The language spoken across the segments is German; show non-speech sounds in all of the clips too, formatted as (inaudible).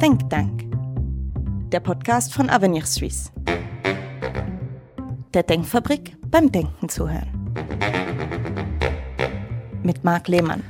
Think Tank, der Podcast von Avenir Suisse. Der Denkfabrik beim Denken zuhören. Mit Marc Lehmann.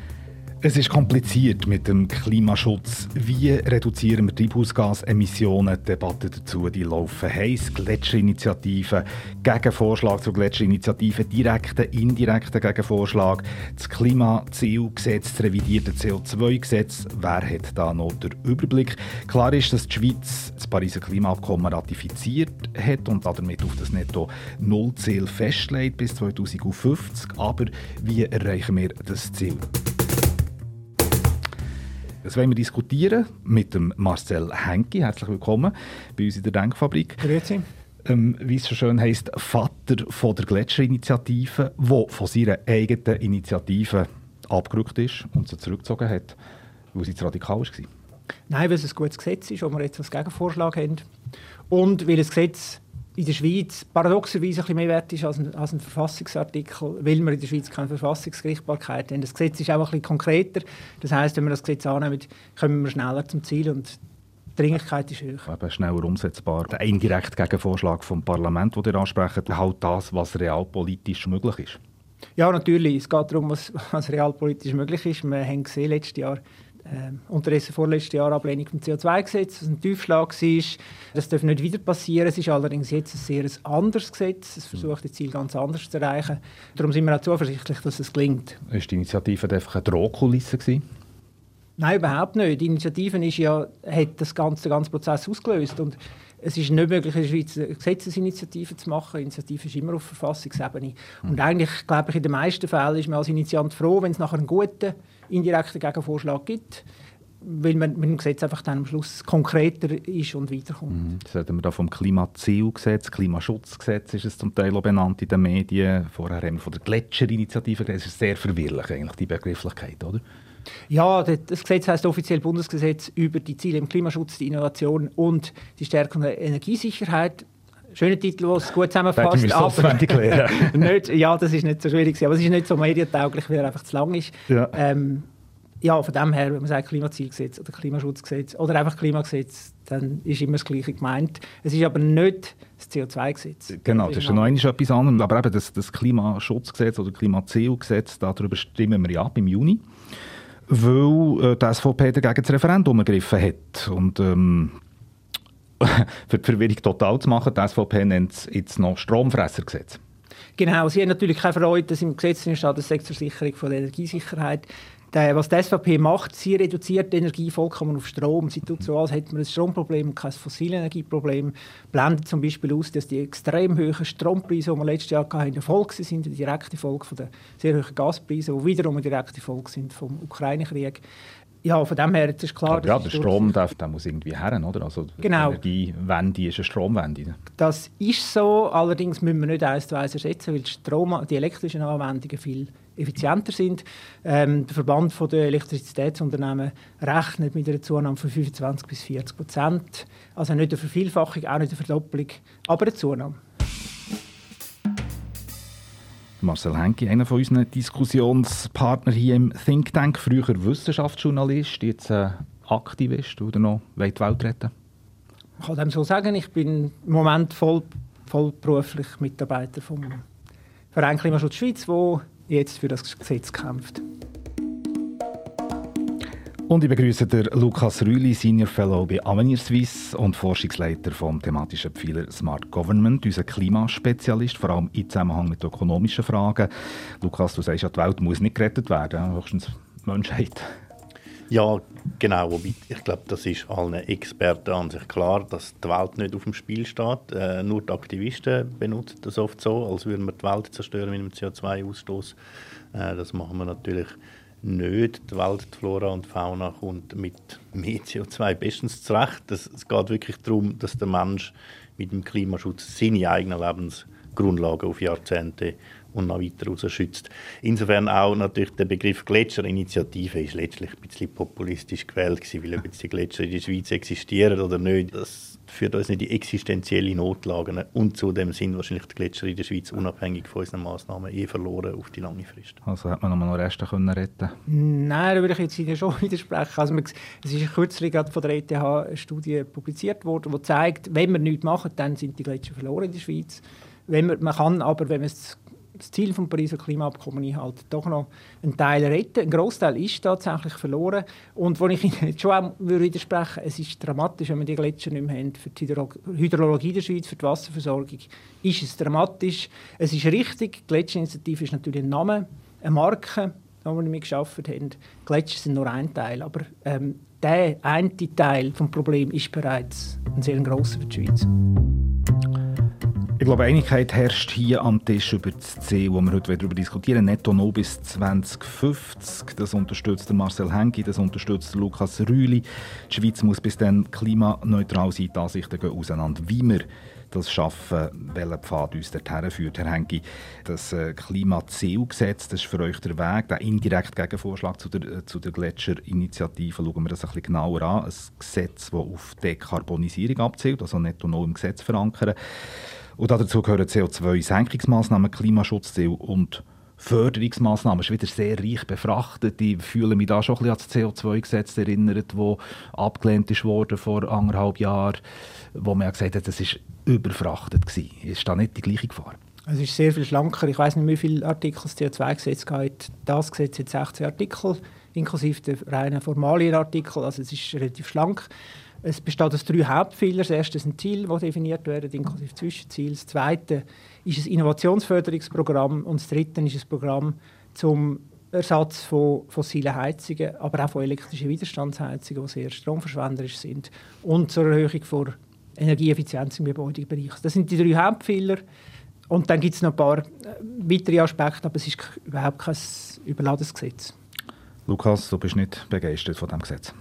Es ist kompliziert mit dem Klimaschutz. Wie reduzieren wir Treibhausgasemissionen? Die Debatte dazu die laufen heiß. Gletscherinitiativen, Gegenvorschlag zur Gletscherinitiative, direkter, indirekter Gegenvorschlag. Das Klimazielgesetz, das revidierte CO2-Gesetz. Wer hat da noch den Überblick? Klar ist, dass die Schweiz das Pariser Klimaabkommen ratifiziert hat und damit auf das Netto-Null-Ziel festlegt bis 2050. Aber wie erreichen wir das Ziel? Das wollen wir diskutieren mit dem Marcel Henke. Herzlich willkommen bei uns in der Denkfabrik. Grüezi. Ähm, wie es so schön heisst, Vater von der Gletscherinitiative, der von seiner eigenen Initiative abgerückt ist und sie zurückgezogen hat, weil sie zu radikal war. Nein, weil es ein gutes Gesetz ist, wo wir jetzt als Gegenvorschlag haben. Und weil das Gesetz in der Schweiz paradoxerweise ein bisschen mehr wert ist als ein, als ein Verfassungsartikel, weil wir in der Schweiz keine Verfassungsgerichtbarkeit haben. Das Gesetz ist auch ein bisschen konkreter. Das heißt, wenn wir das Gesetz annehmen, kommen wir schneller zum Ziel und die Dringlichkeit ist höher. Eben schneller umsetzbar. Der indirekte Gegenvorschlag vom Parlament, den ihr ansprecht, halt das, was realpolitisch möglich ist. Ja, natürlich. Es geht darum, was, was realpolitisch möglich ist. Wir haben gesehen letztes Jahr, äh, unterdessen vorletztes Jahr Ablehnung vom CO2-Gesetz, was ein Tiefschlag war. Das darf nicht wieder passieren. Es ist allerdings jetzt ein sehr anderes Gesetz. Es versucht das Ziel ganz anders zu erreichen. Darum sind wir auch zuversichtlich, dass es gelingt. Ist die Initiative einfach eine Drohkulisse gewesen? Nein, überhaupt nicht. Die Initiative ist ja, hat das ganze, den ganzen Prozess ausgelöst. Und es ist nicht möglich, in der Schweiz eine Gesetzesinitiative zu machen. Die Initiative ist immer auf Verfassungsebene. Mhm. Und eigentlich, glaube ich, in den meisten Fällen ist man als Initiant froh, wenn es nachher einen guten indirekten Gegenvorschlag gibt weil man mit dem Gesetz einfach dann am Schluss konkreter ist und weiterkommt. Mhm. Jetzt reden wir da vom Klimazielgesetz, Klimaschutzgesetz ist es zum Teil auch benannt in den Medien. Vorher haben wir von der Gletscherinitiative Das ist sehr verwirrlich, eigentlich, die Begrifflichkeit, oder? Ja, das Gesetz heißt offiziell Bundesgesetz über die Ziele im Klimaschutz, die Innovation und die Stärkung der Energiesicherheit. Schöner Titel, der es gut zusammenfasst. Ich aber (laughs) nicht, ja, das ist nicht so schwierig, aber es ist nicht so medientauglich, weil er einfach zu lang ist. Ja. Ähm, ja, von dem her, wenn man sagt Klimazielgesetz oder Klimaschutzgesetz oder einfach Klimagesetz, dann ist immer das Gleiche gemeint. Es ist aber nicht das CO2-Gesetz. Genau, das ist ja noch etwas anderes. Aber eben das, das Klimaschutzgesetz oder Klimazielgesetz, darüber stimmen wir ja ab im Juni, weil äh, die SVP dagegen das Referendum ergriffen hat. Und ähm, (laughs) für die Verwirrung total zu machen, die SVP nennt es jetzt noch Stromfressergesetz. Genau, sie haben natürlich keine Freude, dass im Gesetz steht, das Sektorsicherung von der Energiesicherheit was die SVP macht, sie reduziert die Energie vollkommen auf Strom. Sie tut so, als hätte man ein Stromproblem und kein Fossilenergieproblem. Blendet zum Beispiel aus, dass die extrem hohen Strompreise, die wir letztes Jahr hatten, eine Folge sind, eine direkte Folge von der sehr hohen Gaspreise, die wiederum eine direkte Folge sind vom Ukraine-Krieg. Ja, von dem her ist klar. Aber ja, der Strom darf, der muss irgendwie her, oder? Also genau. die Energiewende ist eine Stromwende. Das ist so, allerdings müssen wir nicht eins zu eins ersetzen, weil die, Strom, die elektrischen Anwendungen viel effizienter sind. Ähm, der Verband der Elektrizitätsunternehmen rechnet mit einer Zunahme von 25 bis 40 Prozent. Also nicht eine Vervielfachung, auch nicht eine Verdoppelung, aber eine Zunahme. Marcel Henke, einer von unseren Diskussionspartnern hier im Think Tank, früher Wissenschaftsjournalist, jetzt äh, Aktivist oder noch die Welt retten? Ich kann dem so sagen, ich bin im Moment voll, vollberuflich Mitarbeiter vom Verein Klimaschutz Schweiz, wo jetzt für das Gesetz kämpft. Und ich begrüße den Lukas Rüli, Senior Fellow bei Avenir Suisse und Forschungsleiter vom thematischen Pfeiler Smart Government, unser Klimaspezialist, vor allem im Zusammenhang mit ökonomischen Fragen. Lukas, du sagst ja, die Welt muss nicht gerettet werden, höchstens die Menschheit. Ja, genau. Wobei, ich glaube, das ist allen Experten an sich klar, dass die Welt nicht auf dem Spiel steht. Äh, nur die Aktivisten benutzen das oft so, als würden wir die Welt zerstören mit dem CO2-Ausstoß. Äh, das machen wir natürlich nicht. Die Welt, die Flora und Fauna kommt mit mehr CO2 bestens zurecht. Das, es geht wirklich darum, dass der Mensch mit dem Klimaschutz seine eigenen Lebensgrundlagen auf Jahrzehnte und noch weiter rausschützt. Insofern auch natürlich der Begriff Gletscherinitiative ist letztlich ein bisschen populistisch gewählt gewesen, weil ob jetzt die Gletscher in der Schweiz existieren oder nicht, das führt uns nicht die existenzielle Notlagen und zudem sind wahrscheinlich die Gletscher in der Schweiz unabhängig von unseren Massnahmen eh verloren auf die lange Frist. Also hat man noch Reste können retten Nein, da würde ich jetzt Ihnen schon (laughs) widersprechen. Also es ist kürzlich gerade von der ETH eine Studie publiziert worden, die zeigt, wenn wir nichts machen, dann sind die Gletscher verloren in der Schweiz. Wenn man, man kann aber, wenn man es das Ziel des Pariser Klimaabkommens einhalten, doch noch einen Teil retten. Ein Großteil ist tatsächlich verloren. Und wo ich (laughs) Ihnen jetzt schon auch widersprechen es ist dramatisch, wenn wir die Gletscher nicht mehr haben für die Hydrologie der Schweiz, für die Wasserversorgung, ist es dramatisch. Es ist richtig, die Gletscherinitiative ist natürlich ein Name, eine Marke, die wir nicht geschaffen haben. Gletscher sind nur ein Teil, aber ähm, der eine Teil des Problems ist bereits ein sehr grosser für die Schweiz. Ich glaube, Einigkeit herrscht hier am Tisch über das Ziel, das wir heute darüber diskutieren Netto no bis 2050. Das unterstützt Marcel Henki, das unterstützt Lukas Rühli. Die Schweiz muss bis dann klimaneutral sein. Die Ansichten gehen auseinander. Wie wir das schaffen, welcher Pfad uns dorthin führt. Herr Henki, das äh, Klimazielgesetz, das ist für euch der Weg, der indirekte Gegenvorschlag zu der, äh, zu der Gletscherinitiative. Schauen wir das ein bisschen genauer an. Ein Gesetz, das auf Dekarbonisierung abzielt, also netto null im Gesetz verankern. Und dazu gehören CO2-Senkungsmaßnahmen, Klimaschutzziel und Förderungsmaßnahmen. Das ist wieder sehr reich befrachtet. Ich fühle mich da schon ein bisschen an das CO2-Gesetz erinnert, das abgelehnt ist worden vor anderthalb Jahren, wo man ja gesagt hat, das ist überfrachtet war. Ist da nicht die gleiche Gefahr? Es ist sehr viel schlanker. Ich weiß nicht, wie viele Artikel das CO2-Gesetz geht. Das Gesetz hat 16 Artikel, inklusive der reinen Formalien-Artikel. Also es ist relativ schlank. Es besteht aus drei Hauptpfeilern. Das erste sind Ziele, die definiert werden, inklusive Zwischenziele. Das zweite ist ein Innovationsförderungsprogramm und das dritte ist ein Programm zum Ersatz von fossilen Heizungen, aber auch von elektrischen Widerstandsheizungen, die sehr stromverschwenderisch sind und zur Erhöhung der Energieeffizienz im Gebäudebereich. Das sind die drei Hauptpfeiler. Und dann gibt es noch ein paar äh, weitere Aspekte, aber es ist überhaupt kein überladenes Gesetz. Lukas, du bist nicht begeistert von diesem Gesetz?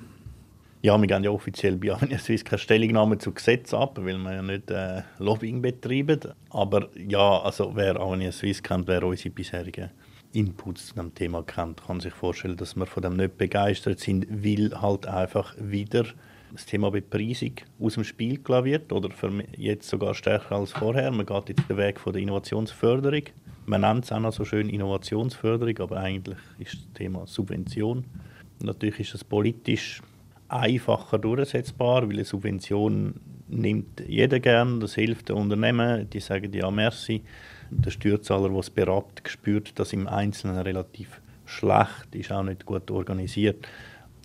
Ja, wir geben ja offiziell bei Arminia Suisse keine Stellungnahme zu Gesetz ab, weil wir ja nicht äh, Lobbying betreiben. Aber ja, also wer Arminia Suisse kennt, wer unsere bisherigen Inputs zu dem Thema kennt, kann sich vorstellen, dass wir von dem nicht begeistert sind, weil halt einfach wieder das Thema Bepreisung aus dem Spiel gelassen wird oder jetzt sogar stärker als vorher. Man geht jetzt den Weg von der Innovationsförderung. Man nennt es auch noch so schön Innovationsförderung, aber eigentlich ist das Thema Subvention. Natürlich ist es politisch einfacher durchsetzbar, weil eine Subvention nimmt jeder gern, das hilft den Unternehmen, die sagen ja merci. Der Steuerzahler, der es berabt, spürt das im Einzelnen relativ schlecht, ist auch nicht gut organisiert.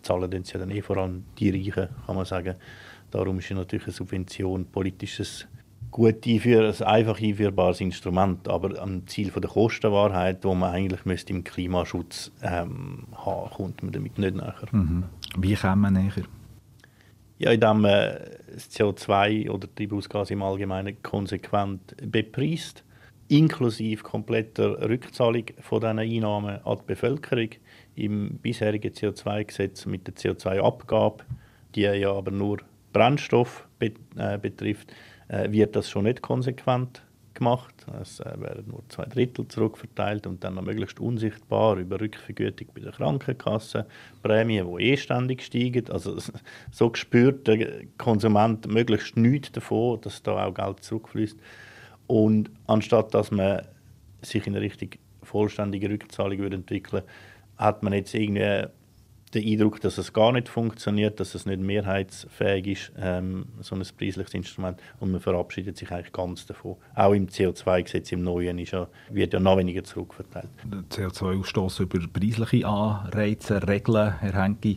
Zahlen dann ja dann eh vor allem die Reichen, kann man sagen. Darum ist natürlich eine Subvention politisches gut einführen, ein einfach einführbares Instrument, aber am Ziel der Kostenwahrheit, wo man eigentlich müsste im Klimaschutz ähm, haben, kommt man damit nicht näher. Mhm. Wie kommt man näher? Ja, indem man das CO2 oder Treibhausgas im Allgemeinen konsequent bepreist, inklusive kompletter Rückzahlung von diesen Einnahmen an die Bevölkerung. Im bisherigen CO2-Gesetz mit der CO2-Abgabe, die ja aber nur Brennstoff äh, betrifft, äh, wird das schon nicht konsequent gemacht. Es äh, werden nur zwei Drittel zurückverteilt und dann noch möglichst unsichtbar über Rückvergütung bei der Krankenkasse, Prämien, die eh ständig steigen. Also (laughs) so spürt der Konsument möglichst nichts davon, dass da auch Geld zurückfließt. Und anstatt dass man sich in eine richtig vollständige Rückzahlung würde hat man jetzt irgendwie den Eindruck, dass es gar nicht funktioniert, dass es nicht mehrheitsfähig ist, ähm, so ein preisliches Instrument. Und man verabschiedet sich eigentlich ganz davon. Auch im CO2-Gesetz, im Neuen, ist ja, wird ja noch weniger zurückverteilt. Der CO2-Ausstoß über preisliche Anreize, Regeln, Herr Henke,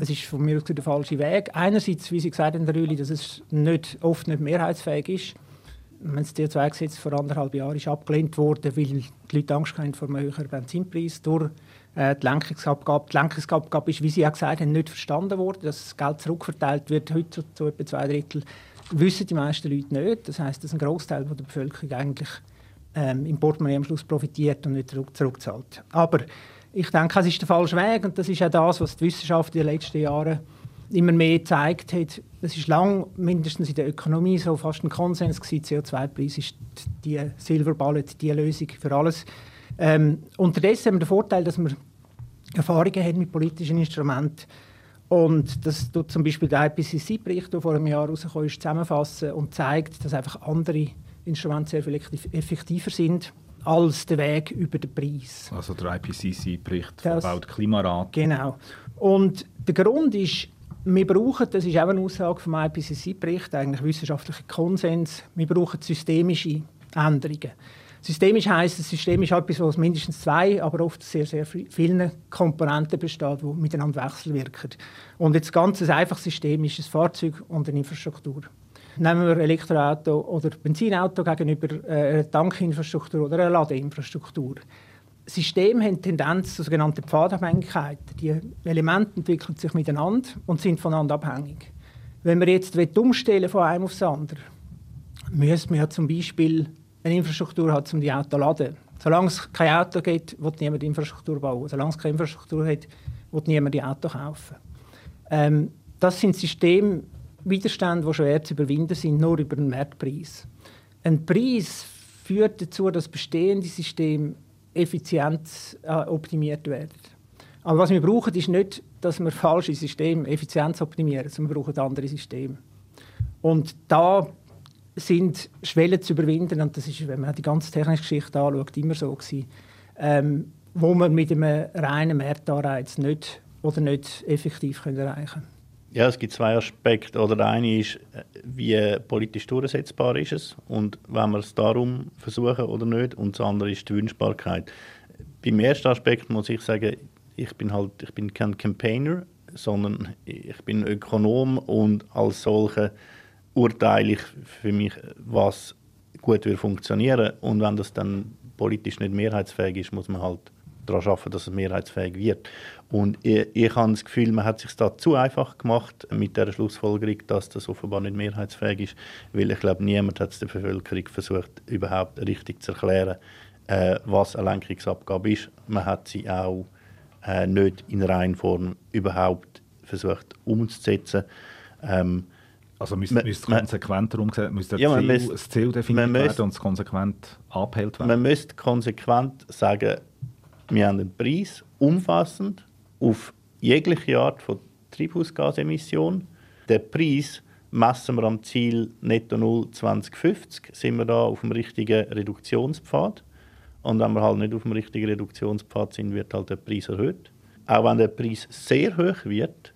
es ist von mir aus der falsche Weg. Einerseits, wie Sie gesagt haben, Rüli, dass es nicht, oft nicht mehrheitsfähig ist. Das CO2-Gesetz vor anderthalb Jahren ist abgelehnt worden, weil die Leute Angst haben vor einem höheren Benzinpreis durch äh, die Lenkungsabgabe. Die Lenkungsabgabe ist, wie Sie ja gesagt haben, nicht verstanden worden. Dass das Geld zurückverteilt wird, heute zu, etwa zwei Drittel, wissen die meisten Leute nicht. Das heißt, dass ein Großteil der Bevölkerung eigentlich ähm, im Portemonnaie am Schluss profitiert und nicht zurück, zurückzahlt. Aber ich denke, es ist der falsche Weg und das ist auch das, was die Wissenschaft in den letzten Jahren immer mehr gezeigt hat. es ist lang, mindestens in der Ökonomie, so fast ein Konsens gewesen, CO2-Preis ist die Silver die Lösung für alles. Ähm, unterdessen haben wir den Vorteil, dass wir Erfahrungen haben mit politischen Instrumenten. Und das tut zum Beispiel der IPCC-Bericht, der vor einem Jahr rausgekommen ist, zusammenfassen und zeigt, dass einfach andere Instrumente sehr viel effektiver sind als der Weg über den Preis. Also der IPCC-Bericht vom Weltklimarat. Genau. Und der Grund ist, wir brauchen, das ist auch eine Aussage vom IPCC-Bericht, eigentlich wissenschaftlicher Konsens, wir brauchen systemische Änderungen. Systemisch heisst, das System ist etwas, was mindestens zwei, aber oft sehr, sehr vielen Komponenten besteht, die miteinander wechselwirken. Und jetzt ganz ein einfaches System ist ein Fahrzeug und eine Infrastruktur. Nehmen wir Elektroauto oder Benzinauto gegenüber äh, einer Tankinfrastruktur oder einer Ladeinfrastruktur. Systeme haben Tendenz zu sogenannten Pfadabhängigkeiten. Die Elemente entwickeln sich miteinander und sind voneinander abhängig. Wenn wir jetzt umstellen von einem aufs andere, müssen wir zum Beispiel eine Infrastruktur hat, um die Autos zu laden. Solange es kein Auto gibt, wird niemand Infrastruktur bauen. Solange es keine Infrastruktur hat, wird niemand die Auto kaufen. Ähm, das sind Systemwiderstände, die schwer zu überwinden sind, nur über den Marktpreis. Ein Preis führt dazu, dass bestehende Systeme effizient äh, optimiert werden. Aber was wir brauchen, ist nicht, dass wir falsche Systeme effizient optimieren, sondern wir brauchen andere Systeme. Und da sind Schwellen zu überwinden, und das ist, wenn man die ganze technische Geschichte anschaut, immer so gewesen, ähm, wo man mit einem reinen Marktanreiz nicht oder nicht effektiv können erreichen können. Ja, es gibt zwei Aspekte. Oder der eine ist, wie politisch durchsetzbar ist es und wenn wir es darum versuchen oder nicht. Und das andere ist die Wünschbarkeit. Beim ersten Aspekt muss ich sagen, ich bin halt, ich bin kein Campaigner, sondern ich bin Ökonom und als solcher urteile ich für mich, was gut wird funktionieren. Und wenn das dann politisch nicht mehrheitsfähig ist, muss man halt daran arbeiten, dass es mehrheitsfähig wird. Und ich, ich habe das Gefühl, man hat es sich da zu einfach gemacht mit der Schlussfolgerung, dass das offenbar nicht mehrheitsfähig ist, weil ich glaube, niemand hat es der Bevölkerung versucht, überhaupt richtig zu erklären, äh, was eine Lenkungsabgabe ist. Man hat sie auch äh, nicht in Reihenform überhaupt versucht umzusetzen. Ähm, also müsste, man, müsste konsequenter umgesetzt müsste ja, Ziel, müsste, das Ziel definiert werden und es konsequent abhält werden? Man müsste konsequent sagen, wir haben einen Preis umfassend auf jegliche Art von Treibhausgasemission. Der Preis messen wir am Ziel Netto Null 2050, sind wir da auf dem richtigen Reduktionspfad. Und wenn wir halt nicht auf dem richtigen Reduktionspfad sind, wird halt der Preis erhöht. Auch wenn der Preis sehr hoch wird,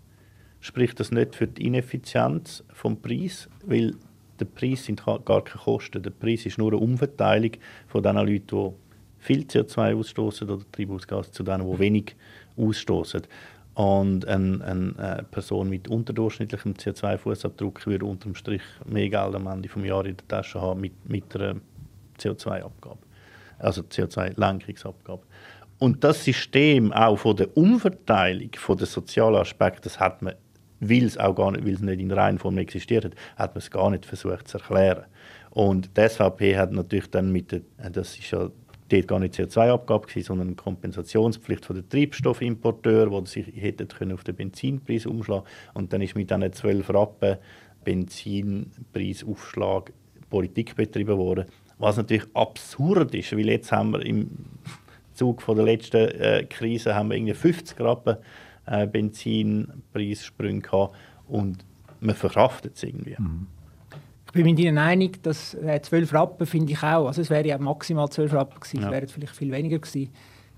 spricht das nicht für die Ineffizienz vom Preis, weil der Preis sind gar keine Kosten. Der Preis ist nur eine Umverteilung von den Leuten, die viel CO2 ausstoßen oder Treibhausgas zu denen, die wenig ausstoßen. Und eine, eine, Person mit unterdurchschnittlichem CO2-Fußabdruck würde unterm Strich mehr Geld am Ende des Jahres in der Tasche haben mit, mit einer CO2-Abgabe, also CO2-Lenkungsabgabe. Und das System auch von der Umverteilung von den sozialen Aspekten, das hat man weil es auch gar nicht, weil es nicht in Reihenform existiert hat, hat man es gar nicht versucht zu erklären. Und die SVP hat natürlich dann mit der, das ist ja dort gar nicht CO2-Abgabe sondern eine Kompensationspflicht von den Treibstoffimporteuren, wo sie hätten können auf den Benzinpreis umschlagen und dann ist mit diesen 12 Rappen Benzinpreisaufschlag Politik betrieben worden, was natürlich absurd ist, weil jetzt haben wir im Zug von der letzten äh, Krise haben wir irgendwie 50 Rappen äh, Benzinpreissprünge gehabt und man verkraftet es irgendwie. Mhm. Ich bin mit Ihnen einig, dass äh, 12 Rappen finde ich auch, also es wäre ja maximal 12 Rappen gewesen, ja. es wären vielleicht viel weniger gewesen.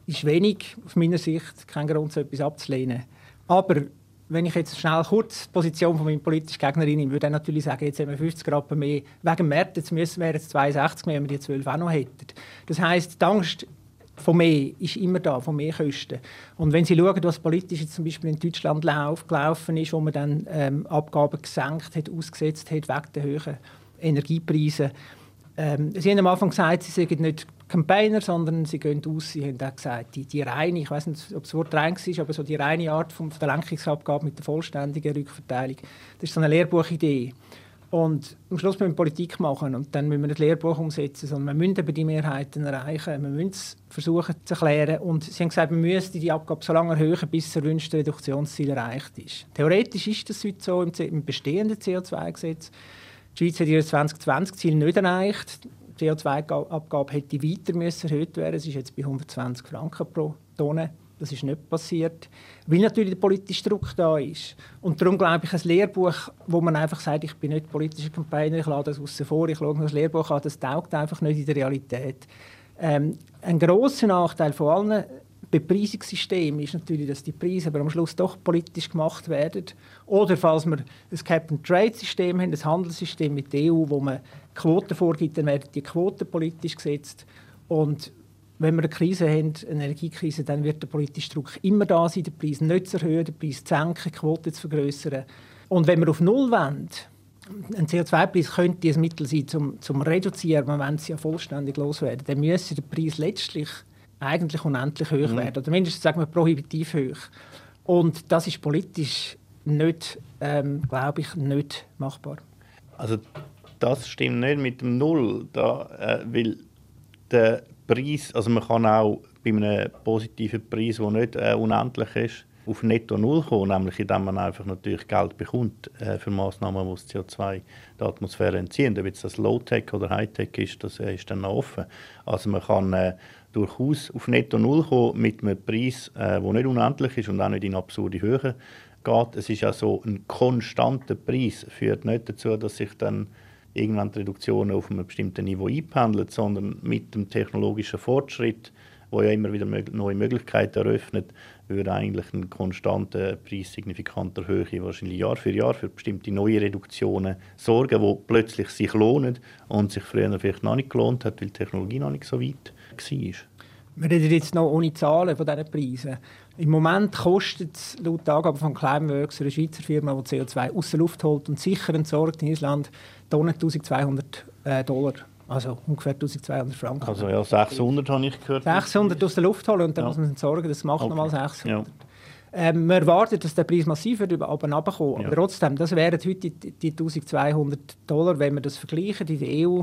Ist wenig, aus meiner Sicht, kein Grund, so etwas abzulehnen. Aber wenn ich jetzt schnell kurz die Position von meiner politischen Gegnerin nehme, würde ich natürlich sagen, jetzt haben wir 50 Rappen mehr. Wegen dem März, jetzt müssen wir jetzt 62 mehr, wenn wir die 12 auch noch hätten. Das heisst, die Angst von mehr ist immer da, von mehr Kosten. Und wenn Sie schauen, was politisch jetzt zum Beispiel in Deutschland lauf, gelaufen ist, wo man dann ähm, Abgaben gesenkt hat, ausgesetzt hat wegen der hohen Energiepreise. Ähm, Sie haben am Anfang gesagt, Sie sind nicht Campaigner, sondern Sie gehen aus, Sie haben auch gesagt, die, die reine, ich weiß nicht, ob das Wort rein war, aber so die reine Art von der Lenkungsabgabe mit der vollständigen Rückverteilung, das ist so eine Lehrbuchidee. Und am Schluss müssen wir Politik machen und dann müssen wir das Lehrbuch umsetzen. Sondern wir müssen eben die Mehrheiten erreichen. Wir müssen es versuchen zu erklären. Und sie haben gesagt, wir müssen die Abgabe so lange erhöhen, bis das erwünschte Reduktionsziel erreicht ist. Theoretisch ist das heute so im bestehenden CO2-Gesetz. Die Schweiz hat ihr 2020-Ziel nicht erreicht. Die CO2-Abgabe hätte weiter müssen erhöht werden. Es ist jetzt bei 120 Franken pro Tonne. Das ist nicht passiert, weil natürlich der politische Druck da ist. Und darum glaube ich, ein Lehrbuch, wo man einfach sagt, ich bin nicht politischer Campaigner, ich lade das außen vor, ich schaue das Lehrbuch an, das taugt einfach nicht in der Realität. Ähm, ein grosser Nachteil von allen Bepreisungssystemen ist natürlich, dass die Preise aber am Schluss doch politisch gemacht werden. Oder falls wir ein Cap-and-Trade-System haben, ein Handelssystem mit der EU, wo man Quoten vorgibt, dann werden die Quoten politisch gesetzt. Und wenn wir eine Krise haben, eine Energiekrise, dann wird der politische Druck immer da sein, den Preis nicht zu erhöhen, den Preis zu senken, die Quote zu vergrößern. Und wenn wir auf Null wollen, ein CO2-Preis könnte ein Mittel sein, zum, zum reduzieren, aber wenn sie ja vollständig loswerden, dann müsste der Preis letztlich eigentlich unendlich hoch mhm. werden. Oder mindestens sagen wir prohibitiv hoch. Und das ist politisch nicht, ähm, glaube ich, nicht machbar. Also das stimmt nicht mit dem Null, da, äh, weil der Preis, also man kann auch bei einem positiven Preis, der nicht äh, unendlich ist, auf netto Null kommen, nämlich indem man einfach natürlich Geld bekommt äh, für Massnahmen, die das CO2 der Atmosphäre entziehen. Ob das Low-Tech oder High-Tech ist, das äh, ist dann noch offen. Also man kann äh, durchaus auf netto Null kommen mit einem Preis, der äh, nicht unendlich ist und auch nicht in absurde Höhe geht. Es ist ja so, ein konstanter Preis führt nicht dazu, dass sich dann irgendwann die Reduktionen auf einem bestimmten Niveau einpendeln, sondern mit dem technologischen Fortschritt, wo ja immer wieder neue Möglichkeiten eröffnet, würde eigentlich ein konstanter Preis signifikanter Höhe wahrscheinlich Jahr für Jahr für bestimmte neue Reduktionen sorgen, die plötzlich sich lohnen und sich früher vielleicht noch nicht gelohnt hat, weil die Technologie noch nicht so weit war. Wir reden jetzt noch ohne Zahlen von diesen Preisen. Im Moment kostet es laut Angaben von Climeworks, einer Schweizer Firma, die CO2 aus der Luft holt und sicher entsorgt in Island, Tonnen 1200 äh, Dollar. Also ungefähr 1200 Franken. Also ja, 600 habe ich gehört. 600 aus der Luft holen und dann ja. muss man entsorgen, das macht okay. nochmal 600. Ja. Ähm, man erwartet, dass der Preis massiv wird aber runterkommen. Ja. Aber trotzdem, das wären heute die, die 1200 Dollar, wenn wir das vergleichen. In der EU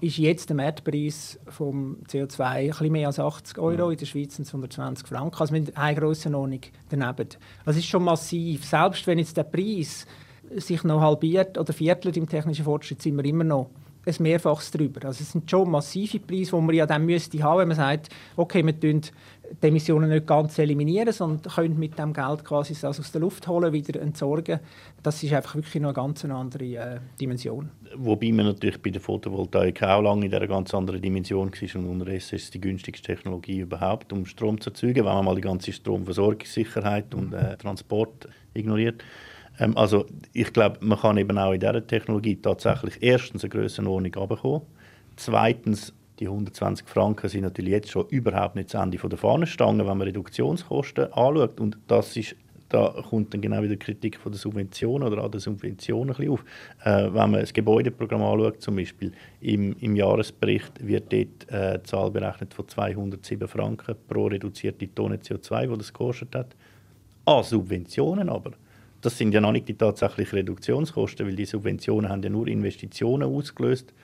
ist jetzt der Marktpreis vom CO2 ein bisschen mehr als 80 Euro, in der Schweiz sind es 120 Franken. Also mit einer Grössenordnung daneben. Das ist schon massiv. Selbst wenn jetzt der Preis sich noch halbiert oder viertelt im technischen Fortschritt, sind wir immer noch ein Mehrfaches drüber. Also es sind schon massive Preise, die man ja dann müsste haben, wenn man sagt, okay, wir tun die Emissionen nicht ganz eliminieren, sondern können mit dem Geld quasi das aus der Luft holen, wieder entsorgen. Das ist einfach wirklich noch eine ganz andere äh, Dimension. Wobei man natürlich bei der Photovoltaik auch lange in einer ganz anderen Dimension war und unterdessen ist es die günstigste Technologie überhaupt, um Strom zu erzeugen, wenn man mal die ganze Stromversorgungssicherheit und äh, Transport ignoriert. Ähm, also ich glaube, man kann eben auch in dieser Technologie tatsächlich erstens eine Grössenordnung runterkommen. Zweitens, die 120 Franken sind natürlich jetzt schon überhaupt nicht das Ende der Fahnenstange, wenn man Reduktionskosten anschaut. Und das ist, da kommt dann genau wieder die Kritik von der Subvention oder an der Subvention ein bisschen auf. Äh, wenn man das Gebäudeprogramm anschaut, zum Beispiel, im, im Jahresbericht wird dort äh, eine Zahl berechnet von 207 Franken pro reduzierte Tonne CO2, die das gekostet hat. An Subventionen aber das sind ja noch nicht die tatsächlichen Reduktionskosten, weil die Subventionen haben ja nur Investitionen ausgelöst,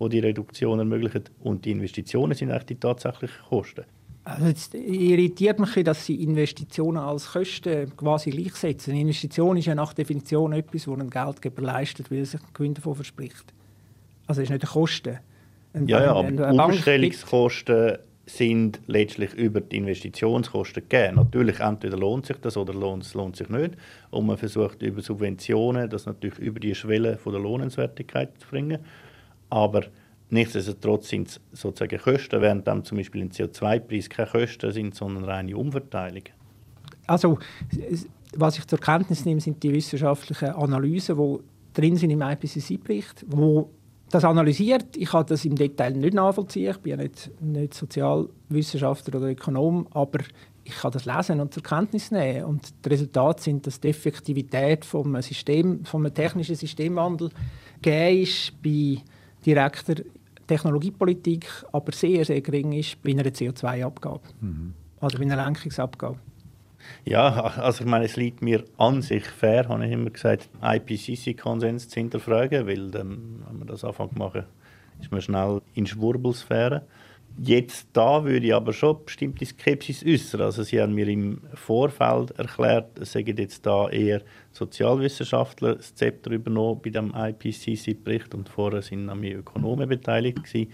die die Reduktion ermöglichen. Und die Investitionen sind eigentlich die tatsächlichen Kosten. Also jetzt irritiert mich, dass Sie Investitionen als Kosten quasi gleichsetzen. Eine Investition ist ja nach Definition etwas, das ein Geldgeber leistet, weil er sich einen Gewinn davon verspricht. Also es ist nicht eine Kosten. Ein ja, ja, aber Umstellungskosten sind letztlich über die Investitionskosten gegeben. Natürlich, entweder lohnt sich das oder lohnt, lohnt sich nicht. Und man versucht über Subventionen das natürlich über die Schwelle von der Lohnenswertigkeit zu bringen. Aber nichtsdestotrotz sind es sozusagen Kosten, während dann zum Beispiel ein CO2-Preis keine Kosten sind, sondern reine Umverteilung. Also, was ich zur Kenntnis nehme, sind die wissenschaftlichen Analysen, die drin sind im IPCC-Bericht, wo das analysiert. Ich kann das im Detail nicht nachvollziehen. Ich bin ja nicht, nicht Sozialwissenschaftler oder Ökonom, aber ich kann das lesen und zur Kenntnis nehmen. Und das Resultat sind, dass die Effektivität vom System, vom technischen Systemwandel gegeben ist bei direkter Technologiepolitik, aber sehr, sehr gering ist bei einer CO2-Abgabe. Mhm. Also bei einer Lenkungsabgabe. Ja, also ich meine, es liegt mir an sich fair, habe ich immer gesagt, IPCC-Konsens zu hinterfragen, weil dann, wenn man das anfängt zu machen, ist man schnell in Schwurbelsphäre. Jetzt da würde ich aber schon bestimmte Skepsis äußern. Also Sie haben mir im Vorfeld erklärt, es sagen jetzt da eher Sozialwissenschaftler das Zepter übernommen bei dem IPCC-Bericht und vorher sind nämlich Ökonomen beteiligt gewesen.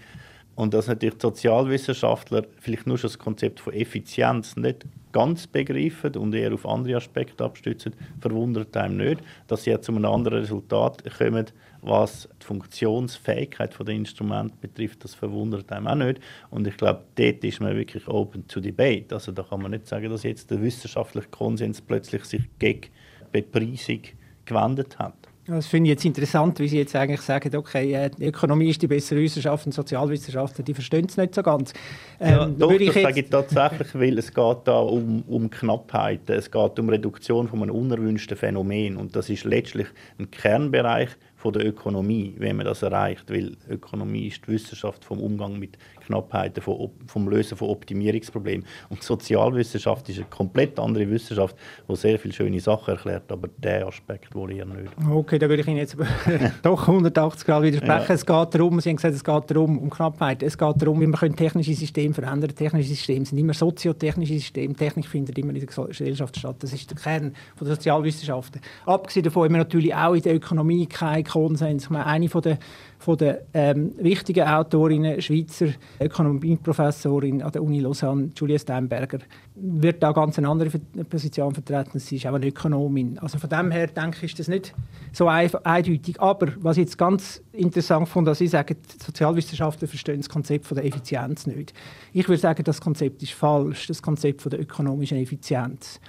Und dass natürlich die Sozialwissenschaftler vielleicht nur schon das Konzept von Effizienz nicht ganz begreifen und eher auf andere Aspekte abstützen, verwundert einem nicht. Dass sie ja zu einem anderen Resultat kommen, was die Funktionsfähigkeit der Instrumente betrifft, das verwundert einem auch nicht. Und ich glaube, dort ist man wirklich open to debate. Also da kann man nicht sagen, dass jetzt der wissenschaftliche Konsens plötzlich sich gegen Bepreisung gewendet hat. Das finde ich jetzt interessant, wie Sie jetzt eigentlich sagen, okay, äh, die Ökonomie ist die bessere Wissenschaft und Sozialwissenschaften, die verstehen es nicht so ganz. Ähm, ja, doch, das jetzt... sage ich tatsächlich, (laughs) weil es geht da um, um Knappheiten, es geht um Reduktion von einem unerwünschten Phänomen und das ist letztlich ein Kernbereich von der Ökonomie, wenn man das erreicht, weil Ökonomie ist die Wissenschaft vom Umgang mit Knappheiten, vom, vom Lösen von Optimierungsproblemen. Und Sozialwissenschaft ist eine komplett andere Wissenschaft, die sehr viele schöne Sachen erklärt, aber der Aspekt wohl eher nicht. Okay, da würde ich Ihnen jetzt (laughs) doch 180 Grad widersprechen. Ja. Es geht darum, Sie haben gesagt, es geht darum, um Knappheit. Es geht darum, wie man technische Systeme verändern Technische Systeme sind immer soziotechnische Systeme. Technik findet immer in der Gesellschaft statt. Das ist der Kern der Sozialwissenschaften. Abgesehen davon haben wir natürlich auch in der Ökonomie keinen Konsens. Ich meine, eine von der von den ähm, wichtigen Autorinnen, Schweizer Ökonomieprofessorin an der Uni Lausanne, Julia Steinberger, wird da ganz eine andere Position vertreten. Sie ist auch eine Ökonomin. Also von dem her denke ich, ist das nicht so eindeutig. Aber was ich jetzt ganz interessant fand, dass Sie sagen, Sozialwissenschaftler verstehen das Konzept von der Effizienz nicht. Ich würde sagen, das Konzept ist falsch, das Konzept von der ökonomischen Effizienz.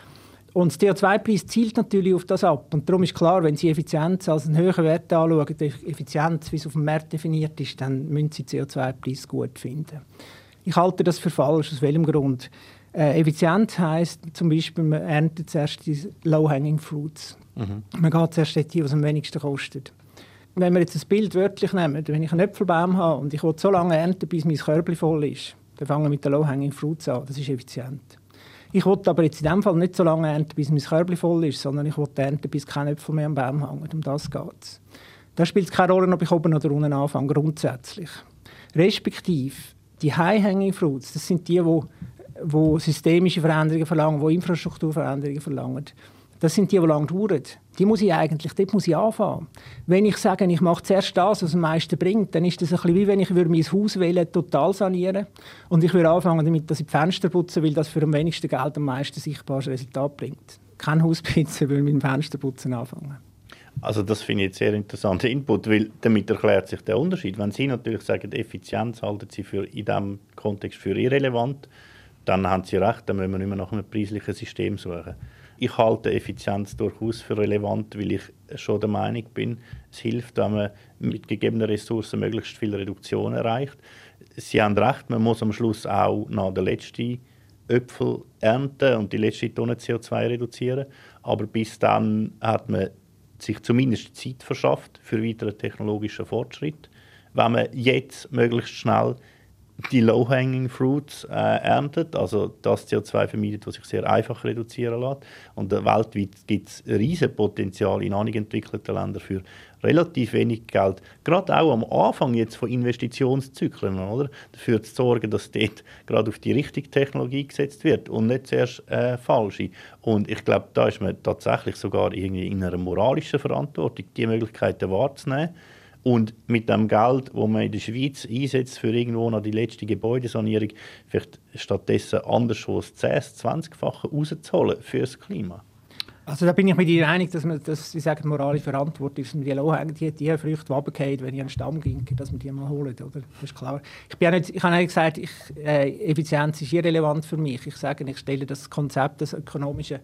Und der CO2-Preis zielt natürlich auf das ab. Und darum ist klar, wenn Sie Effizienz als einen höheren Wert anschauen, die Effizienz, wie es auf dem Markt definiert ist, dann müssen Sie CO2-Preis gut finden. Ich halte das für falsch. Aus welchem Grund? Äh, Effizienz heisst zum Beispiel, man erntet zuerst die Low-Hanging Fruits. Mhm. Man geht zuerst dort was am wenigsten kostet. Wenn wir jetzt das Bild wörtlich nehmen, wenn ich einen Äpfelbaum habe und ich will so lange ernten, bis mein Körbchen voll ist, dann fangen wir mit den Low-Hanging Fruits an. Das ist effizient. Ich wollte aber jetzt in dem Fall nicht so lange ernten, bis mein Körbchen voll ist, sondern ich wollte ernten, bis kein Äpfel mehr am Baum hängt. Um das geht es. Da spielt es keine Rolle, ob ich oben oder unten anfange, grundsätzlich. Respektive, die High-Hanging Fruits, das sind die, die, die systemische Veränderungen verlangen, die Infrastrukturveränderungen verlangen. Das sind die, die lange dauern. Die muss ich eigentlich, dort muss ich anfangen. Wenn ich sage, ich mache zuerst das, was am meisten bringt, dann ist das ein bisschen wie wenn ich mein Haus wählen, total sanieren und ich würde anfangen damit, dass ich die Fenster putze, weil das für am wenigsten Geld am meisten sichtbares Resultat bringt. Kein Hauspizza, will mit dem Fensterputzen anfangen. Also das finde ich jetzt sehr interessanter Input, weil damit erklärt sich der Unterschied. Wenn Sie natürlich sagen, Effizienz halten Sie für in diesem Kontext für irrelevant, dann haben Sie recht, dann müssen wir nicht mehr nach einem preislichen System suchen. Ich halte Effizienz durchaus für relevant, weil ich schon der Meinung bin, es hilft, wenn man mit gegebenen Ressourcen möglichst viel Reduktion erreicht. Sie haben recht, man muss am Schluss auch nach der letzten Äpfel ernten und die letzte Tonne CO2 reduzieren. Aber bis dann hat man sich zumindest Zeit verschafft für weitere technologischen Fortschritt. Wenn man jetzt möglichst schnell die Low-Hanging Fruits äh, erntet, also das CO2 vermeidet, was sich sehr einfach reduzieren lässt. Und äh, weltweit gibt es riesen Potenzial in einigen entwickelten Ländern für relativ wenig Geld, gerade auch am Anfang jetzt von Investitionszyklen, oder? dafür zu sorgen, dass dort gerade auf die richtige Technologie gesetzt wird und nicht zuerst äh, falsche. Und ich glaube, da ist man tatsächlich sogar irgendwie in einer moralischen Verantwortung, die Möglichkeiten wahrzunehmen und mit dem Geld, das man in der Schweiz einsetzt für irgendwo noch die letzte Gebäudesanierung, vielleicht stattdessen anders als 10, 20-fache rauszuholen für das Klima. Also da bin ich mit Ihnen einig, dass man, dass Sie sagen, moralische Verantwortung, man die Lohhängen, die, die Früchte runterfallen, wenn ich einen Stamm ging, dass man die mal holen, oder? Das ist klar. Ich, bin nicht, ich habe nicht gesagt, ich, äh, Effizienz ist irrelevant für mich. Ich sage, ich stelle das Konzept des ökonomischen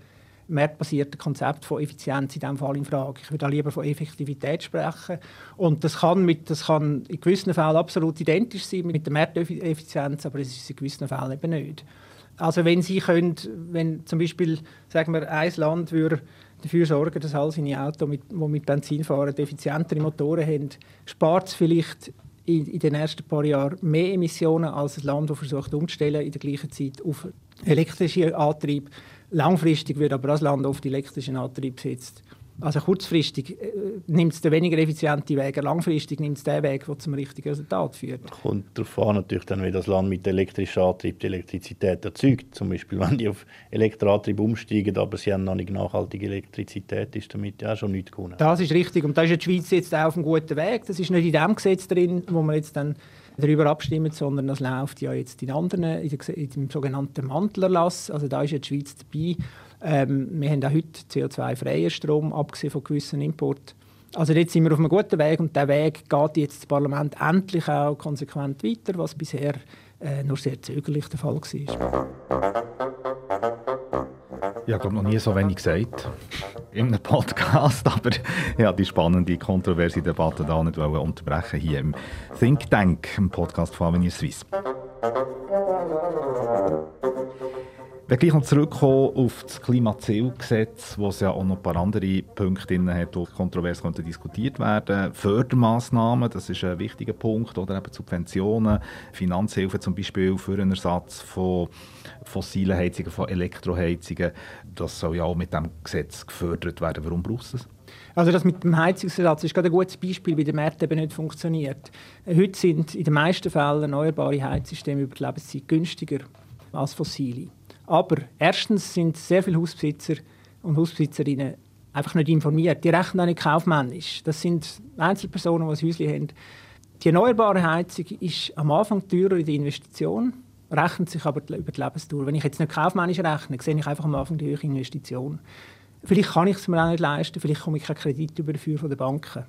marktbasierte Konzept von Effizienz in diesem Fall in Frage. Ich würde lieber von Effektivität sprechen. Und das kann, mit, das kann in gewissen Fällen absolut identisch sein mit der Markteffizienz, aber es ist in gewissen Fällen eben nicht. Also wenn Sie können, wenn zum Beispiel, sagen wir, ein Land würde dafür sorgen, dass all seine Autos, mit, die mit Benzin fahren, effizientere Motoren haben, spart es vielleicht in, in, den ersten paar Jahren mehr Emissionen als ein Land, das versucht umzustellen in der gleichen Zeit auf elektrischen Antrieb. Langfristig wird aber das Land auf die elektrischen Antrieb setzt. Also kurzfristig äh, nimmt es den weniger effizienten Weg, langfristig nimmt es den Weg, der zum richtigen Resultat führt. Kommt darauf an, natürlich dann, wie das Land mit elektrischem Antrieb die Elektrizität erzeugt. Zum Beispiel, wenn die auf Elektroantrieb umsteigen, aber sie haben noch nicht nachhaltige Elektrizität, ist damit ja schon nichts gewonnen. Das ist richtig und da ist die Schweiz jetzt auch auf einem guten Weg. Das ist nicht in dem Gesetz drin, wo wir jetzt dann darüber abstimmen, sondern das läuft ja jetzt in anderen, in, dem sogenannten Mantelerlass. Also da ist ja die Schweiz dabei. Ähm, wir haben auch heute CO2-freien Strom, abgesehen von gewissen Importen. Also jetzt sind wir auf einem guten Weg und der Weg geht jetzt das Parlament endlich auch konsequent weiter, was bisher äh, nur sehr zögerlich der Fall war. Ich habe noch nie so wenig gesagt in einem Podcast, (laughs) aber ja, die spannende, kontroverse Debatte da nicht unterbrechen hier im Think Tank, im Podcast von Avenir Suisse. Wir gleich noch zurückkommen auf das Klimazielgesetz, wo es ja auch noch ein paar andere Punkte drin hat, die kontrovers diskutiert werden. Fördermaßnahmen, das ist ein wichtiger Punkt, oder eben Subventionen, Finanzhilfe zum Beispiel für einen Ersatz von fossilen Heizungen, von Elektroheizungen. Das soll ja auch mit dem Gesetz gefördert werden. Warum braucht es das? Also das mit dem Heizungsersatz ist gerade ein gutes Beispiel, wie der Markt eben nicht funktioniert. Heute sind in den meisten Fällen erneuerbare Heizsysteme über die Lebenszeit günstiger als fossile. Aber erstens sind sehr viele Hausbesitzer und Hausbesitzerinnen einfach nicht informiert. Die rechnen auch nicht kaufmännisch. Das sind Einzelpersonen, die ein Häuschen haben. Die erneuerbare Heizung ist am Anfang teurer in der Investition, rechnet sich aber über die Lebensdauer. Wenn ich jetzt nicht kaufmännisch rechne, sehe ich einfach am Anfang die hohe Investition. Vielleicht kann ich es mir auch nicht leisten, vielleicht komme ich keinen Kredit über von den Banken.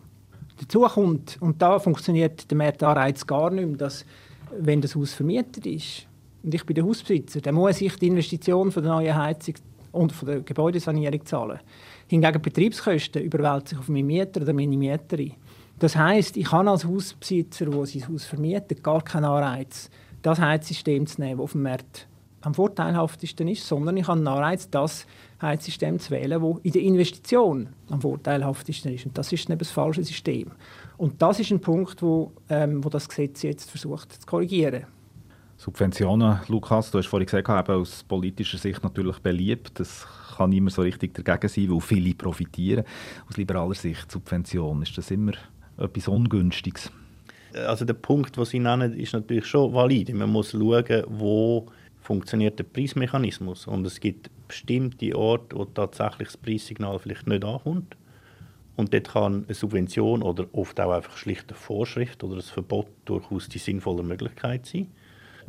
Dazu kommt, und da funktioniert der Marktanreiz gar nicht mehr, dass, wenn das Haus vermietet ist, und ich bin der Hausbesitzer, dann muss ich die Investition von der neuen Heizung und von der Gebäudesanierung zahlen. Hingegen Betriebskosten überwälzen sich auf meinen Mieter oder meine Mieterin. Das heißt, ich habe als Hausbesitzer, der sein Haus vermietet, gar keinen Anreiz, das Heizsystem zu nehmen, das auf dem Markt am vorteilhaftesten ist, sondern ich habe einen Anreiz, das Heizsystem zu wählen, das in der Investition am vorteilhaftesten ist. Und das ist eben das falsche System. Und das ist ein Punkt, wo, ähm, wo das Gesetz jetzt versucht zu korrigieren. Subventionen, Lukas, du hast vorhin gesagt, eben aus politischer Sicht natürlich beliebt. Das kann niemand so richtig dagegen sein, weil viele profitieren. Aus liberaler Sicht, Subvention, ist das immer etwas Ungünstiges? Also der Punkt, den Sie nennen, ist natürlich schon valide. Man muss schauen, wo funktioniert der Preismechanismus. Und es gibt bestimmte Orte, wo tatsächlich das Preissignal vielleicht nicht ankommt. Und dort kann eine Subvention oder oft auch einfach schlichte Vorschrift oder ein Verbot durchaus die sinnvolle Möglichkeit sein.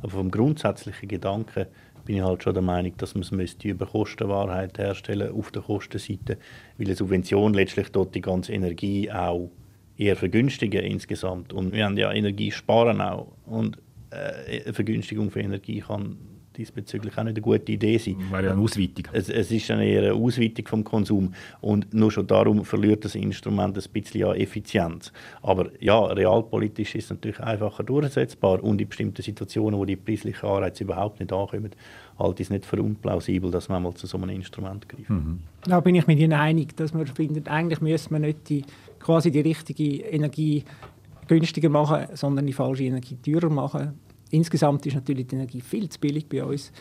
Aber vom grundsätzlichen Gedanken bin ich halt schon der Meinung, dass man es über Kostenwahrheit herstellen auf der Kostenseite, weil eine Subvention letztlich dort die ganze Energie auch eher vergünstigen insgesamt. Und wir haben ja Energie sparen auch. Und äh, eine Vergünstigung für Energie kann diesbezüglich auch nicht eine gute Idee sein. Wäre ja eine Ausweitung. Es, es ist eine eher eine Ausweitung vom Konsum und nur schon darum verliert das Instrument ein bisschen an Effizienz. Aber ja, realpolitisch ist es natürlich einfacher durchsetzbar und in bestimmten Situationen, wo die preislichen Anreize überhaupt nicht ankommen, halte ich es nicht für unplausibel, dass man mal zu so einem Instrument greift. Mhm. Da bin ich mit Ihnen einig, dass man findet, eigentlich müsste man nicht die, quasi die richtige Energie günstiger machen, sondern die falsche Energie teurer machen insgesamt ist natürlich die Energie viel zu billig bei uns.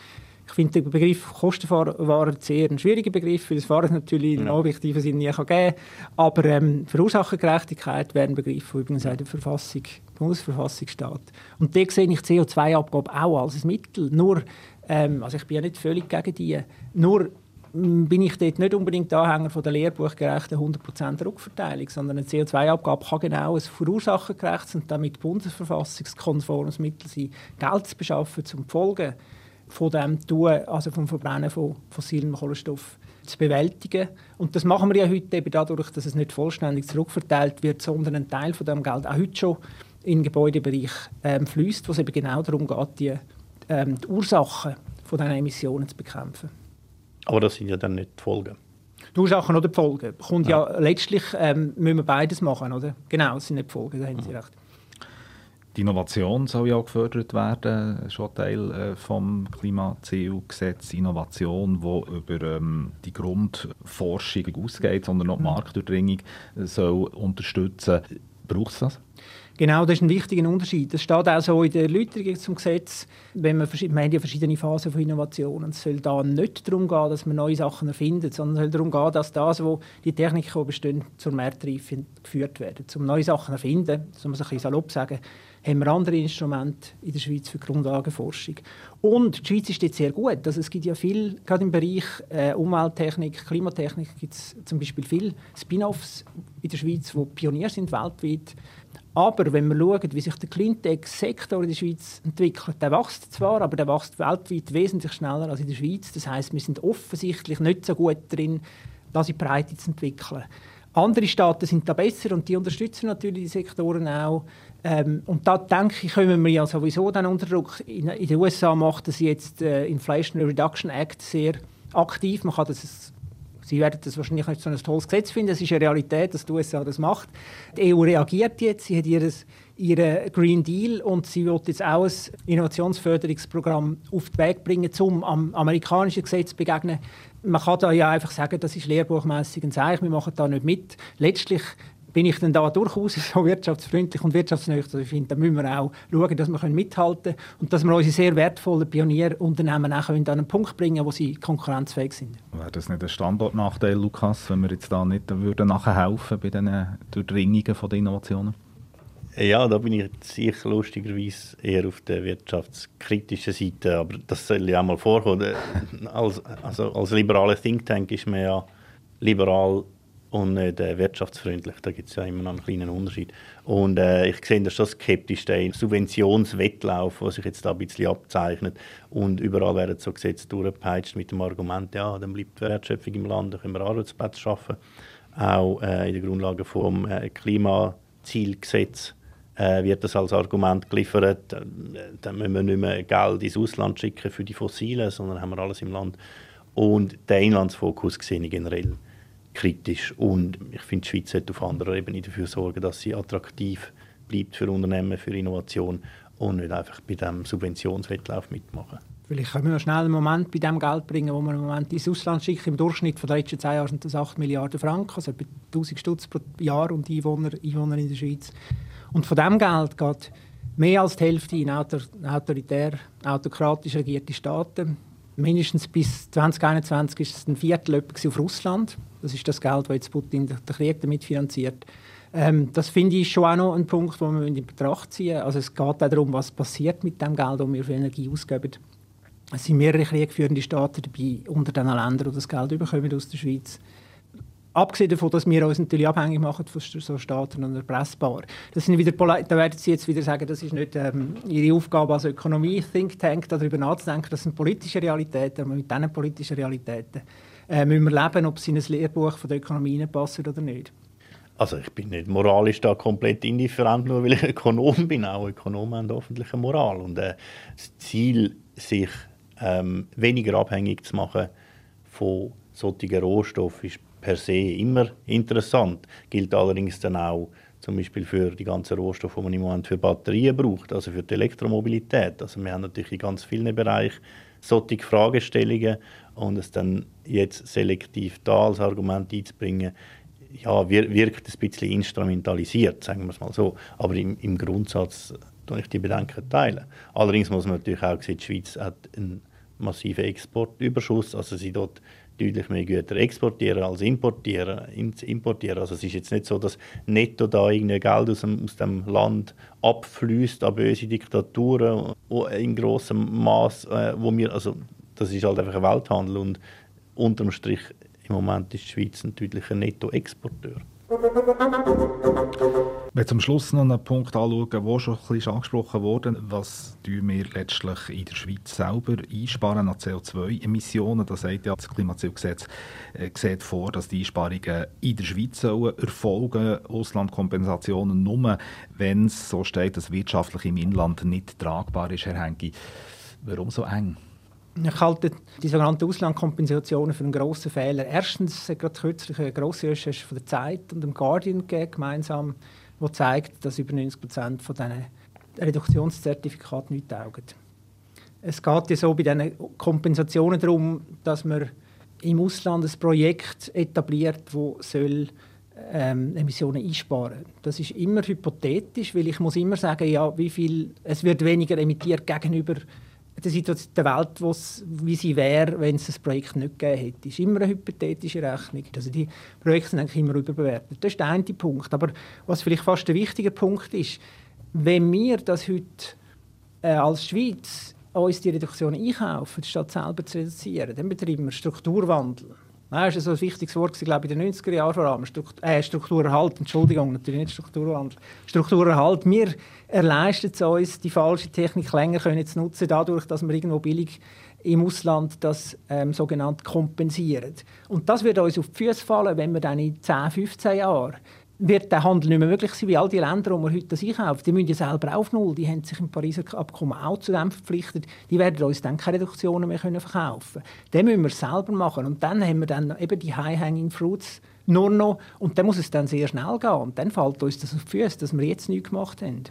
Ich finde den Begriff Kostenfahrer sehr ein schwieriger Begriff, weil es Fahren natürlich in ja. objektiven Sinn nie geben kann. Aber ähm, Verursachergerechtigkeit wäre ein Begriff, der übrigens auch in der Verfassung, Bundesverfassung steht. Und da sehe ich CO2-Abgabe auch als ein Mittel. Nur, ähm, also ich bin ja nicht völlig gegen die, nur bin ich dort nicht unbedingt Anhänger von der lehrbuchgerechten 100% Rückverteilung, sondern eine CO2-Abgabe kann genau ein verursachergerechtes und damit bundesverfassungskonformes Mittel sein, Geld zu beschaffen, zum Folgen von dem Tun, also vom Verbrennen von fossilem Kohlenstoff zu bewältigen. Und das machen wir ja heute eben dadurch, dass es nicht vollständig zurückverteilt wird, sondern ein Teil von dem Geld auch heute schon in den Gebäudebereich ähm, fließt, wo es eben genau darum geht, die, ähm, die Ursachen von diesen Emissionen zu bekämpfen. Aber das sind ja dann nicht die Folgen. Die Ursachen oder die Folgen. Kommt ja, ja letztlich ähm, müssen wir beides machen, oder? Genau, das sind nicht die Folgen, da haben Sie mhm. recht. Die Innovation soll ja auch gefördert werden, schon Teil äh, vom Klimazielgesetz. Innovation, die über ähm, die Grundforschung ausgeht, sondern auch die mhm. Marktdurchdringung soll unterstützen braucht es das? Genau, das ist ein wichtiger Unterschied. Das steht auch so in der Erläuterung zum Gesetz, wenn man, wir haben ja verschiedene Phasen von Innovation. Es soll da nicht darum gehen, dass man neue Sachen erfindet, sondern es soll darum gehen, dass das, wo die Techniken bestehen, zur Marktreife geführt werden. Um neue Sachen zu erfinden, so muss man ein bisschen salopp sagen, haben wir andere Instrumente in der Schweiz für Grundlagenforschung. Und die Schweiz ist jetzt sehr gut. Also es gibt ja viel, gerade im Bereich äh, Umwelttechnik, Klimatechnik, gibt es zum Beispiel viele Spin-offs in der Schweiz, die Pionier sind weltweit. Aber wenn wir schauen, wie sich der Cleantech-Sektor in der Schweiz entwickelt, der wächst zwar, aber der wächst weltweit wesentlich schneller als in der Schweiz. Das heißt, wir sind offensichtlich nicht so gut darin, das in Breite zu entwickeln. Andere Staaten sind da besser und die unterstützen natürlich die Sektoren auch. Ähm, und da denke ich, kommen wir ja sowieso dann unter Druck. In, in den USA macht das jetzt äh, Inflation Reduction Act sehr aktiv. Man kann das Sie werden das wahrscheinlich nicht so ein tolles Gesetz finden. Es ist eine Realität, dass die USA das macht. Die EU reagiert jetzt. Sie hat ihres, ihren Green Deal und sie wird jetzt auch ein Innovationsförderungsprogramm auf den Weg bringen, um am amerikanischen Gesetz zu begegnen. Man kann da ja einfach sagen, das ist lehrbuchmässig ein Zeichen, wir machen da nicht mit. Letztlich bin ich dann da durchaus (laughs) so wirtschaftsfreundlich und wirtschaftsnäher, ich finde, da müssen wir auch schauen, dass wir mithalten können und dass wir unsere sehr wertvollen Pionierunternehmen auch an einen Punkt bringen wo sie konkurrenzfähig sind. Wäre das nicht ein Standortnachteil, Lukas, wenn wir jetzt da nicht würden nachhelfen bei den Durchdringungen den Innovationen? Ja, da bin ich sicher lustigerweise eher auf der wirtschaftskritischen Seite, aber das soll ja auch mal vorkommen. Als, also als liberaler Think Tank ist man ja liberal und nicht äh, wirtschaftsfreundlich. Da gibt es ja immer noch einen kleinen Unterschied. Und äh, ich sehe das schon skeptisch, den Subventionswettlauf, der sich jetzt da ein bisschen abzeichnet. Und überall werden so Gesetze durchgepeitscht mit dem Argument, ja, dann bleibt Wertschöpfung im Land, dann können wir Arbeitsplätze schaffen. Auch äh, in der Grundlage vom äh, Klimazielgesetz äh, wird das als Argument geliefert. Dann müssen wir nicht mehr Geld ins Ausland schicken für die Fossilen, sondern haben wir alles im Land. Und den Inlandsfokus sehe ich generell kritisch. Und ich finde, die Schweiz sollte auf anderer Ebene dafür sorgen, dass sie attraktiv bleibt für Unternehmen, für Innovation und nicht einfach bei diesem Subventionswettlauf mitmachen. Vielleicht können wir noch schnell einen Moment bei dem Geld bringen, wo wir im Moment ins Ausland schicken. Im Durchschnitt von den letzten zehn Jahren sind das 8 Milliarden Franken, also etwa 1000 Stutz pro Jahr und Einwohner, Einwohner in der Schweiz. Und von diesem Geld geht mehr als die Hälfte in autoritär, autokratisch regierte Staaten mindestens bis 2021 ist es ein Viertel auf Russland. Das ist das Geld, das jetzt Putin den Krieg damit finanziert. Ähm, das finde ich schon auch noch ein Punkt, den wir in Betracht ziehen Also es geht auch darum, was passiert mit dem Geld, das wir für Energie ausgeben. Es sind mehrere kriegführende Staaten dabei, unter den Ländern, die das Geld bekommen aus der Schweiz Abgesehen davon, dass wir uns natürlich abhängig machen von so Staaten und erpressbar. Das sind wieder, da werden Sie jetzt wieder sagen, das ist nicht ähm, Ihre Aufgabe als Ökonomie-Think Tank, darüber nachzudenken. Das sind politische Realitäten. Aber mit diesen politischen Realitäten äh, müssen wir leben, ob sie in ein Lehrbuch von der Ökonomie passen oder nicht. Also ich bin nicht moralisch da komplett indifferent, nur weil ich Ökonom bin. Auch Ökonomen haben öffentliche Moral. Und äh, das Ziel, sich ähm, weniger abhängig zu machen von solchen Rohstoffen, ist per se immer interessant. Gilt allerdings dann auch zum Beispiel für die ganzen Rohstoffe, die man im Moment für Batterien braucht, also für die Elektromobilität. Also wir haben natürlich in ganz vielen Bereichen solche Fragestellungen und es dann jetzt selektiv da als Argument einzubringen, ja, wirkt ein bisschen instrumentalisiert, sagen wir es mal so. Aber im, im Grundsatz tue ich die Bedenken teilen. Allerdings muss man natürlich auch sehen, die Schweiz hat einen massiven Exportüberschuss, also sie dort deutlich mehr Güter exportieren als importieren. importieren. Also es ist jetzt nicht so, dass netto da irgendein Geld aus dem, aus dem Land abfließt an böse Diktaturen in großem Maß, äh, wo wir, also das ist halt einfach ein Welthandel und unterm Strich im Moment ist die Schweiz ein deutlicher Nettoexporteur. Wenn zum Schluss noch einen Punkt anschauen, der schon ein bisschen angesprochen wurde, was tun wir letztlich in der Schweiz selber einsparen an CO2-Emissionen? Das sagt ja das Klimazielgesetz äh, sieht vor, dass die Einsparungen in der Schweiz sollen erfolgen, Auslandkompensationen nur, wenn es so steht, dass wirtschaftlich im Inland nicht tragbar ist, Herr Hengi. Warum so eng? Ich halte die sogenannten Auslandkompensationen für einen grossen Fehler. Erstens hat gerade kürzlich eine grosse Recherche von der Zeit und dem Guardian gegeben, gemeinsam, wo zeigt, dass über 90 Prozent von diesen Reduktionszertifikaten nicht taugen. Es geht ja so bei diesen Kompensationen darum, dass man im Ausland ein Projekt etabliert, das soll ähm, Emissionen einsparen. Das ist immer hypothetisch, weil ich muss immer sagen, ja, wie viel, es wird weniger emittiert gegenüber der Situation der Welt, wie sie wäre, wenn es das Projekt nicht gegeben hätte. Das ist immer eine hypothetische Rechnung. Also die Projekte sind eigentlich immer überbewertet. Das ist der eine Punkt. Aber was vielleicht fast der wichtige Punkt ist, wenn wir das heute äh, als Schweiz uns die Reduktion einkaufen, statt selber zu reduzieren, dann betreiben wir Strukturwandel. Das ist so ein wichtiges Wort, glaube ich, in den 90er Jahren vor allem. Struktur, äh, Strukturerhalt, Entschuldigung, natürlich nicht Strukturwandel. Strukturerhalt. Wir erleisten es uns, die falsche Technik länger können zu nutzen, dadurch, dass wir irgendwo billig im Ausland das ähm, sogenannt kompensieren. Und das wird uns auf die Füße fallen, wenn wir dann in 10, 15 Jahren wird der Handel nicht mehr möglich sein, wie all die Länder, wo man heute das einkauft. Die müssen ja selber auf Null. Die haben sich im Pariser Abkommen auch zu dem verpflichtet. Die werden uns dann keine Reduktionen mehr können verkaufen können. Den müssen wir selber machen. Und dann haben wir dann eben die High-Hanging Fruits nur noch. Und dann muss es dann sehr schnell gehen. Und dann fällt uns das auf die Füße, dass wir jetzt nichts gemacht haben.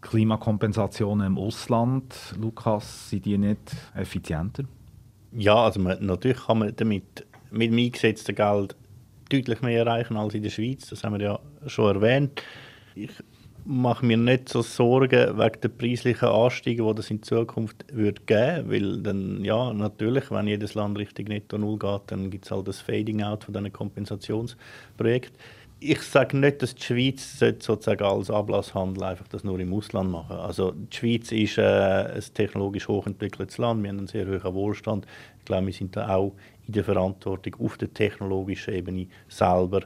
Klimakompensationen im Ausland, Lukas, sind die nicht effizienter? Ja, also man, natürlich kann man damit mit dem eingesetzten Geld deutlich mehr erreichen als in der Schweiz. Das haben wir ja schon erwähnt. Ich mache mir nicht so Sorgen wegen der preislichen Anstiege, die das in Zukunft wird geben weil dann, ja, natürlich, wenn jedes Land Richtung Netto Null geht, dann gibt es halt das Fading-out von diesen Kompensationsprojekten. Ich sage nicht, dass die Schweiz sozusagen als Ablasshandel einfach das nur im Ausland machen Also die Schweiz ist äh, ein technologisch hochentwickeltes Land, wir haben einen sehr hohen Wohlstand. Ich glaube, wir sind da auch in der Verantwortung, auf der technologischen Ebene selber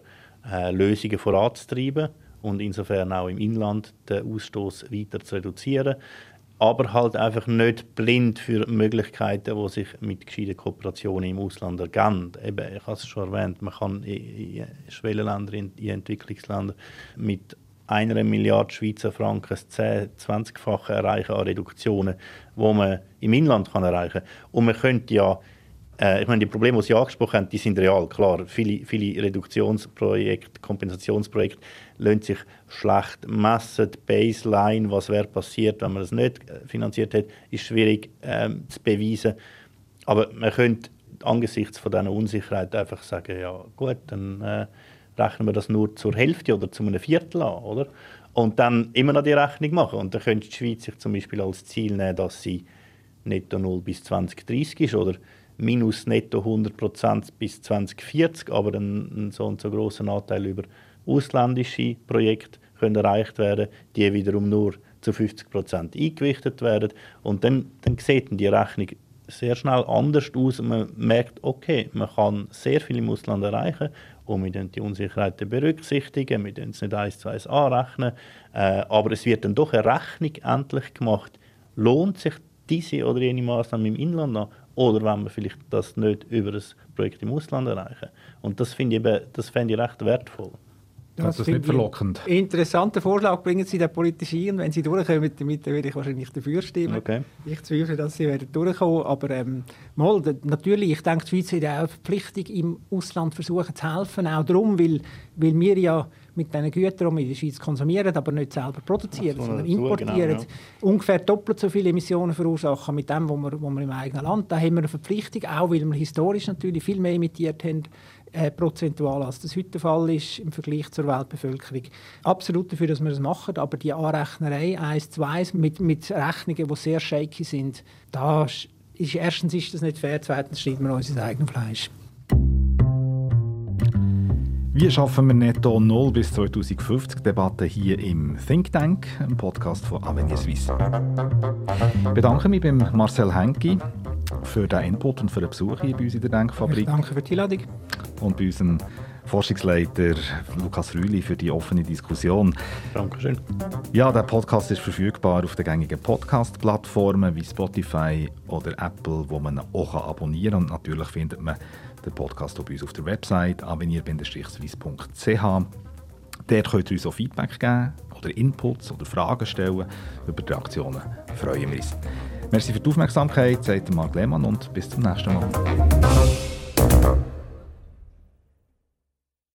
äh, Lösungen voranzutreiben und insofern auch im Inland den Ausstoß weiter zu reduzieren. Aber halt einfach nicht blind für Möglichkeiten, die sich mit gescheiten Kooperationen im Ausland ergeben. Eben, ich habe es schon erwähnt, man kann in Schwellenländern, in Entwicklungsländern mit einer Milliarde Schweizer Franken das 10-, 20-fache erreichen an Reduktionen, die man im Inland kann erreichen kann. Und man könnte ja äh, ich meine, die Probleme, die Sie angesprochen haben, die sind real, klar. Viele, viele Reduktionsprojekte, Kompensationsprojekte lassen sich schlecht messen. Die Baseline, was wäre passiert, wenn man das nicht äh, finanziert hätte, ist schwierig ähm, zu beweisen. Aber man könnte angesichts von dieser Unsicherheit einfach sagen, ja gut, dann äh, rechnen wir das nur zur Hälfte oder zu einem Viertel an, oder? Und dann immer noch die Rechnung machen. Und dann könnte die Schweiz sich zum Beispiel als Ziel nehmen, dass sie netto 0 bis 2030 ist, oder minus netto 100% bis 2040, aber ein, ein so und so großen Anteil über ausländische Projekte können erreicht werden, die wiederum nur zu 50% eingewichtet werden. Und dann, dann sieht die Rechnung sehr schnell anders aus und man merkt, okay, man kann sehr viel im Ausland erreichen und wir die Unsicherheiten berücksichtigen, wir können es nicht eins zu eins anrechnen, äh, aber es wird dann doch eine Rechnung endlich gemacht, lohnt sich diese oder jene Maßnahme im Inland an oder wenn wir vielleicht das nicht über ein Projekt im Ausland erreichen. Und das finde ich, eben, das fände ich recht wertvoll. Das, das ist nicht verlockend. Interessanter Vorschlag bringen Sie den politisch ein. Wenn Sie durchkommen damit, dann würde ich wahrscheinlich dafür stimmen. Okay. Ich zweifle, dass Sie werden durchkommen. Aber ähm, mal, natürlich, ich denke, die Schweiz hat auch eine Verpflichtung, im Ausland versuchen zu helfen. Auch darum, weil, weil wir ja mit diesen Gütern, die wir in der Schweiz konsumieren, aber nicht selber produzieren, so, sondern importieren, genau, ja. ungefähr doppelt so viele Emissionen verursachen mit dem, was wir, was wir im eigenen Land. Da haben wir eine Verpflichtung, auch weil wir historisch natürlich viel mehr emittiert haben, äh, prozentual, als das heute der Fall ist im Vergleich zur Weltbevölkerung. Absolut dafür, dass wir das machen, aber die Anrechnerei 1 zu 1 mit, mit Rechnungen, die sehr shaky sind, da ist, erstens ist das nicht fair, zweitens schneiden wir unser eigenes Fleisch. Wie schaffen wir netto Null bis 2050? Debatte hier im Think Tank, im Podcast von Avenir Suisse. Ich bedanke mich beim Marcel Henki für den Input und für den Besuch hier bei uns in der Denkfabrik. danke für die Einladung. Und bei unserem Forschungsleiter Lukas Rüli für die offene Diskussion. Dankeschön. Ja, der Podcast ist verfügbar auf den gängigen Podcast-Plattformen wie Spotify oder Apple, wo man auch abonnieren kann. Und natürlich findet man den Podcast auch bei uns auf der Website avenir-swiss.ch. Dort könnt ihr uns auch Feedback geben oder Inputs oder Fragen stellen. Über die Reaktionen freuen wir uns. Merci für die Aufmerksamkeit, sagt Marc Lehmann und bis zum nächsten Mal.